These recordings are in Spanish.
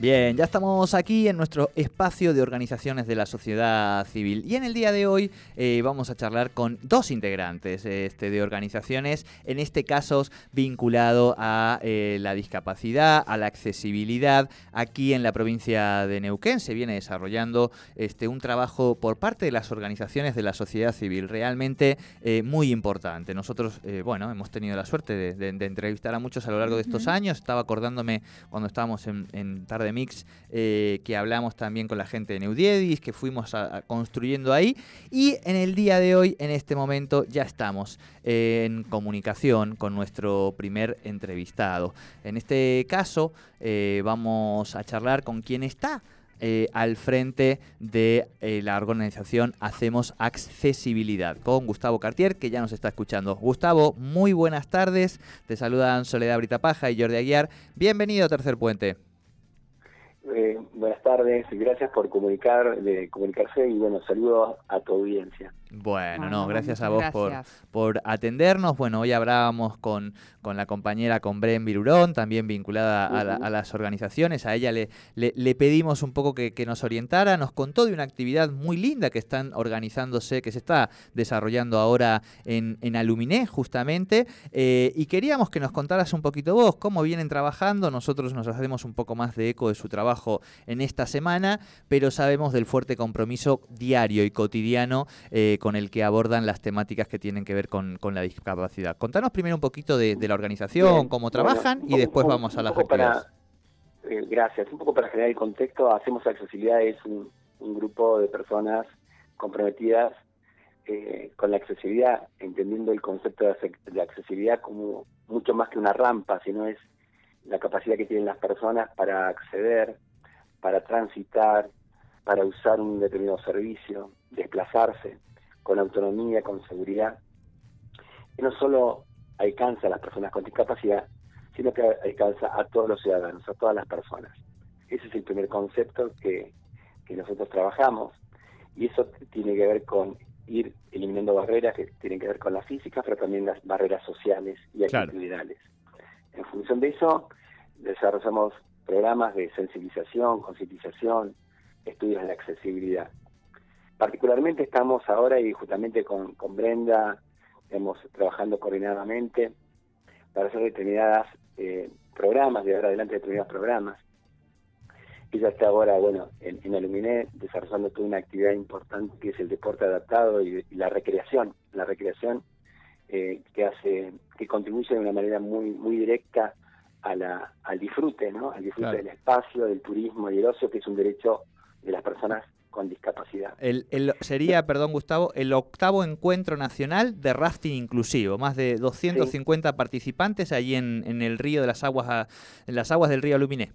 Bien, ya estamos aquí en nuestro espacio de organizaciones de la sociedad civil y en el día de hoy eh, vamos a charlar con dos integrantes este, de organizaciones, en este caso vinculado a eh, la discapacidad, a la accesibilidad. Aquí en la provincia de Neuquén se viene desarrollando este, un trabajo por parte de las organizaciones de la sociedad civil realmente eh, muy importante. Nosotros, bueno, hemos tenido la suerte de, entrevistar a muchos a lo largo de estos años. Estaba acordándome cuando estábamos en, en tarde mix eh, que hablamos también con la gente de Neudiedis, que fuimos construyendo ahí. Y en el día de hoy, en este momento, ya estamos en comunicación con nuestro primer entrevistado. En este caso, eh, vamos a charlar con quien está. Eh, al frente de la organización Hacemos Accesibilidad con Gustavo Cartier, que ya nos está escuchando. Gustavo, muy buenas tardes. Te saludan Soledad Britapaja y Jordi Aguiar. Bienvenido a Tercer Puente. Eh, buenas tardes, gracias por comunicar, de comunicarse y bueno, saludos a tu audiencia. Bueno, no, gracias a vos por, por atendernos. Bueno, hoy hablábamos con, con la compañera, con Bren Virurón, también vinculada a, las organizaciones. A ella le, le, pedimos un poco que, nos orientara. Nos contó de una actividad muy linda que están organizándose, que se está desarrollando ahora en, en Aluminé, justamente. Eh, y queríamos que nos contaras un poquito vos cómo vienen trabajando. Nosotros nos hacemos un poco más de eco de su trabajo en esta semana, pero sabemos del fuerte compromiso diario y cotidiano. Eh, con el que abordan las temáticas que tienen que ver con, la discapacidad. Contanos primero un poquito de, la organización, cómo trabajan y después vamos a las actividades. Eh, gracias. Un poco para generar el contexto, Hacemos Accesibilidad es un, grupo de personas comprometidas eh, con la accesibilidad, entendiendo el concepto de, accesibilidad como mucho más que una rampa, sino es la capacidad que tienen las personas para acceder, para transitar, para usar un determinado servicio, desplazarse con autonomía, con seguridad, y no solo alcanza a las personas con discapacidad, sino que alcanza a todos los ciudadanos, a todas las personas. Ese es el primer concepto que, nosotros trabajamos y eso tiene que ver con ir eliminando barreras que tienen que ver con la física, pero también las barreras sociales y actitudinales. En función de eso, desarrollamos programas de sensibilización, concientización, estudios de accesibilidad. Particularmente estamos ahora y justamente con, Brenda estamos trabajando coordinadamente para hacer determinadas eh, programas, de ahora adelante determinados programas. Ella está ahora, bueno, en, en Aluminé desarrollando toda una actividad importante que es el deporte adaptado y, la recreación, la recreación eh, que hace, que contribuye de una manera muy, muy directa a la, al disfrute, ¿no? Al disfrute del espacio, del turismo y el ocio, que es un derecho de las personas con discapacidad. El, sería, perdón Gustavo, el octavo encuentro nacional de rafting inclusivo, más de 250 participantes allí en, el río de las aguas, en las aguas del río Luminé.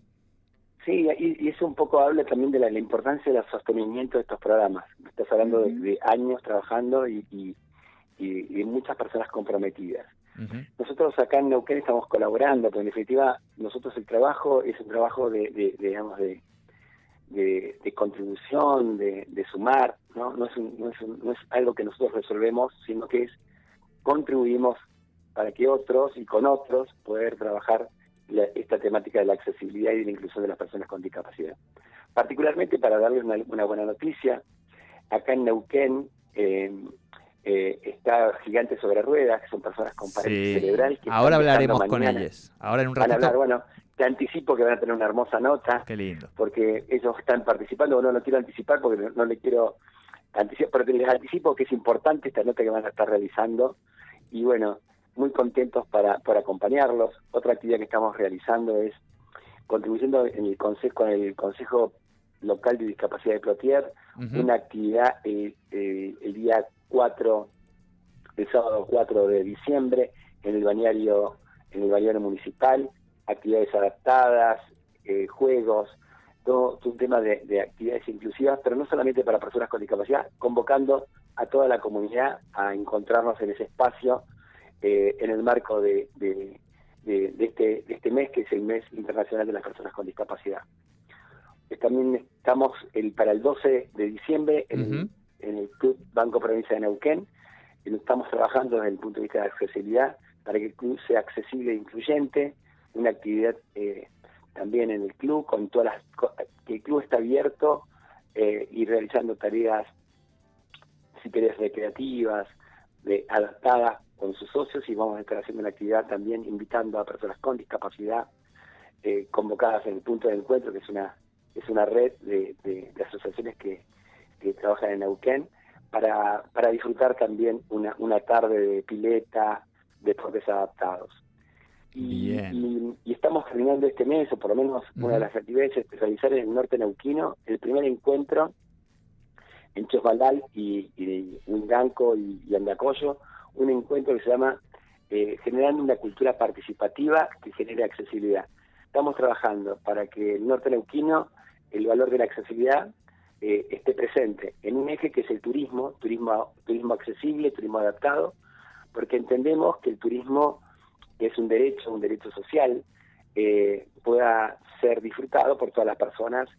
Sí, y, eso un poco habla también de la, importancia del sostenimiento de estos programas. Estás hablando de, años trabajando y, y, muchas personas comprometidas. Nosotros acá en Neuquén estamos colaborando, pero en definitiva nosotros el trabajo es un trabajo de digamos, de, de, contribución, de, sumar, ¿no? No es, no, es no es algo que nosotros resolvemos, sino que es contribuimos para que otros y con otros poder trabajar esta temática de la accesibilidad y de la inclusión de las personas con discapacidad. Particularmente para darles una, buena noticia, acá en Neuquén eh, eh, está Gigantes sobre Ruedas, que son personas con parálisis cerebral. Ahora hablaremos con ellos. Ahora en un ratito. bueno, te anticipo que van a tener una hermosa nota. Qué lindo. Porque ellos están participando, no lo quiero anticipar porque no, le quiero anticipar, pero les anticipo que es importante esta nota que van a estar realizando. Y bueno, muy contentos para, por acompañarlos. Otra actividad que estamos realizando es contribuyendo en el consejo, con el Consejo Local de Discapacidad de Plotier, una actividad eh, eh, el día 4 el sábado 4 de diciembre en el bañario, en el bañario municipal, actividades adaptadas, eh, juegos, todo, un tema de, actividades inclusivas, pero no solamente para personas con discapacidad, convocando a toda la comunidad a encontrarnos en ese espacio eh, en el marco de, de, este, de este mes, que es el mes internacional de las personas con discapacidad. También estamos el, para el 12 de diciembre en, el Club Banco Provincia de Neuquén, y estamos trabajando desde el punto de vista de accesibilidad para que el club sea accesible e incluyente, una actividad eh, también en el club, con todas las que el club está abierto eh, y realizando tareas, si querés, recreativas, de, adaptadas con sus socios y vamos a estar haciendo una actividad también invitando a personas con discapacidad eh, convocadas en el punto de encuentro, que es una es una red de, asociaciones que, trabajan en Neuquén para, para disfrutar también una, una tarde de pileta, deportes adaptados. Y, y, estamos terminando este mes, o por lo menos una de las actividades es realizar en el norte neuquino el primer encuentro en Chosbaldal y, y y, Andacoyo, un encuentro que se llama eh, Generando una cultura participativa que genere accesibilidad. Estamos trabajando para que el norte neuquino, el valor de la accesibilidad, eh, esté presente en un eje que es el turismo, turismo, turismo accesible, turismo adaptado, porque entendemos que el turismo es un derecho, un derecho social, eh, pueda ser disfrutado por todas las personas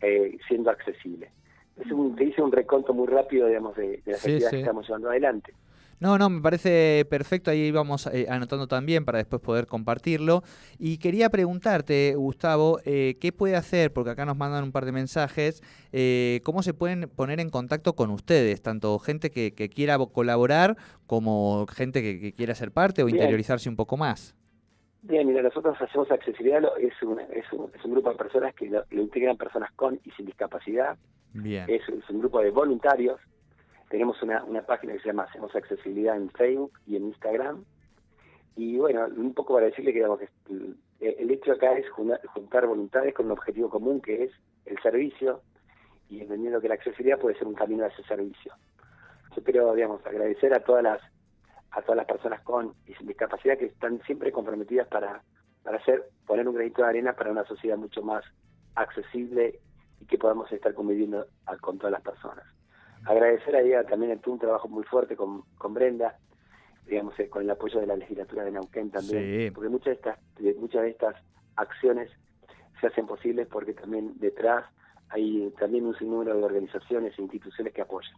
eh, siendo accesible. Es un, te hice un reconto muy rápido, digamos, de, las actividades que estamos llevando adelante. No, no, me parece perfecto, ahí vamos eh, anotando también para después poder compartirlo. Y quería preguntarte, Gustavo, eh, ¿qué puede hacer? Porque acá nos mandan un par de mensajes, eh, ¿cómo se pueden poner en contacto con ustedes? Tanto gente que, quiera colaborar como gente que, quiera ser parte o interiorizarse un poco más. Bien, mira, nosotros hacemos accesibilidad, es un, es un, es un grupo de personas que lo, integran personas con y sin discapacidad. Bien. es un grupo de voluntarios tenemos una, una página que se llama Hacemos Accesibilidad en Facebook y en Instagram. Y bueno, un poco para decirle que, digamos, el, hecho acá es juntar voluntades con un objetivo común que es el servicio y entendiendo que la accesibilidad puede ser un camino a ese servicio. Yo quiero, digamos, agradecer a todas las a todas las personas con y sin discapacidad que están siempre comprometidas para, para hacer, poner un granito de arena para una sociedad mucho más accesible y que podamos estar conviviendo con todas las personas agradecer a ella también tuvo un trabajo muy fuerte con, con Brenda, digamos, eh, con el apoyo de la legislatura de Neuquén también, porque muchas de estas muchas de estas acciones se hacen posibles porque también detrás hay también un sinnúmero de organizaciones e instituciones que apoyan.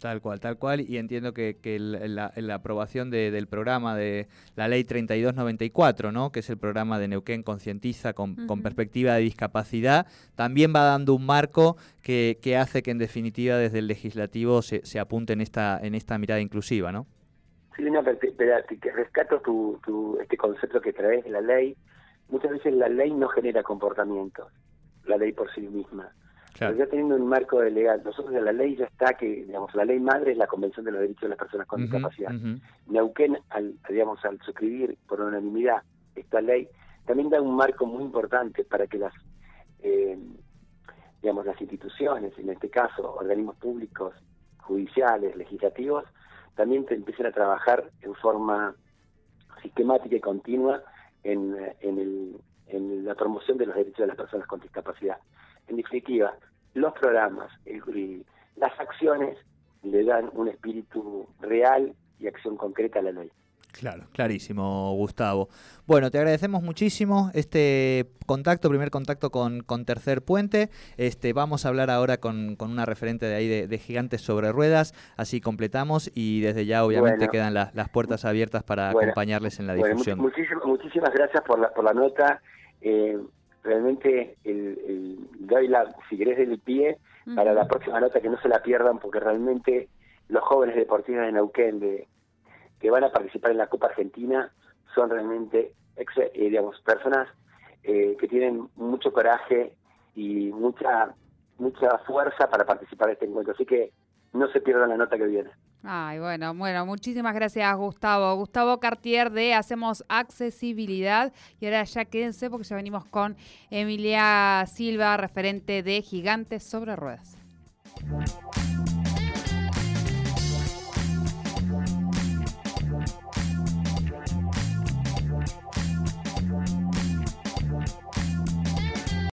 Tal cual, tal cual, y entiendo que, que la, aprobación del programa de la ley 3294, ¿no? que es el programa de Neuquén Concientiza con, perspectiva de discapacidad, también va dando un marco que, que, hace que en definitiva desde el legislativo se, se apunte en esta, en esta mirada inclusiva, ¿no? Sí, no, pero, rescato tu, tu, este concepto que traes de la ley. Muchas veces la ley no genera comportamientos, la ley por sí misma ya teniendo un marco de legal, nosotros en la ley ya está que, digamos, la ley madre es la Convención de los Derechos de las Personas con Discapacidad. Neuquén, al, digamos, al suscribir por unanimidad esta ley, también da un marco muy importante para que las, eh, digamos, las instituciones, en este caso, organismos públicos, judiciales, legislativos, también te empiecen a trabajar en forma sistemática y continua en, en, el, en la promoción de los derechos de las personas con discapacidad. En definitiva, los programas y las acciones le dan un espíritu real y acción concreta a la ley. Claro, clarísimo, Gustavo. Bueno, te agradecemos muchísimo este contacto, primer contacto con, con Tercer Puente. Este, vamos a hablar ahora con, con una referente de ahí de, Gigantes sobre Ruedas, así completamos y desde ya obviamente quedan las puertas abiertas para acompañarles en la difusión. muchísimas, gracias por la, por la nota. Eh, realmente el, el, doy la, si querés, del pie para la próxima nota que no se la pierdan porque realmente los jóvenes deportistas de Neuquén de, que van a participar en la Copa Argentina son realmente eh, digamos personas eh, que tienen mucho coraje y mucha mucha fuerza para participar en este encuentro. Así que no se pierdan la nota que viene Ay, bueno, bueno, muchísimas gracias Gustavo. Gustavo Cartier de Hacemos Accesibilidad. Y ahora ya quédense porque ya venimos con Emilia Silva, referente de Gigantes sobre Ruedas.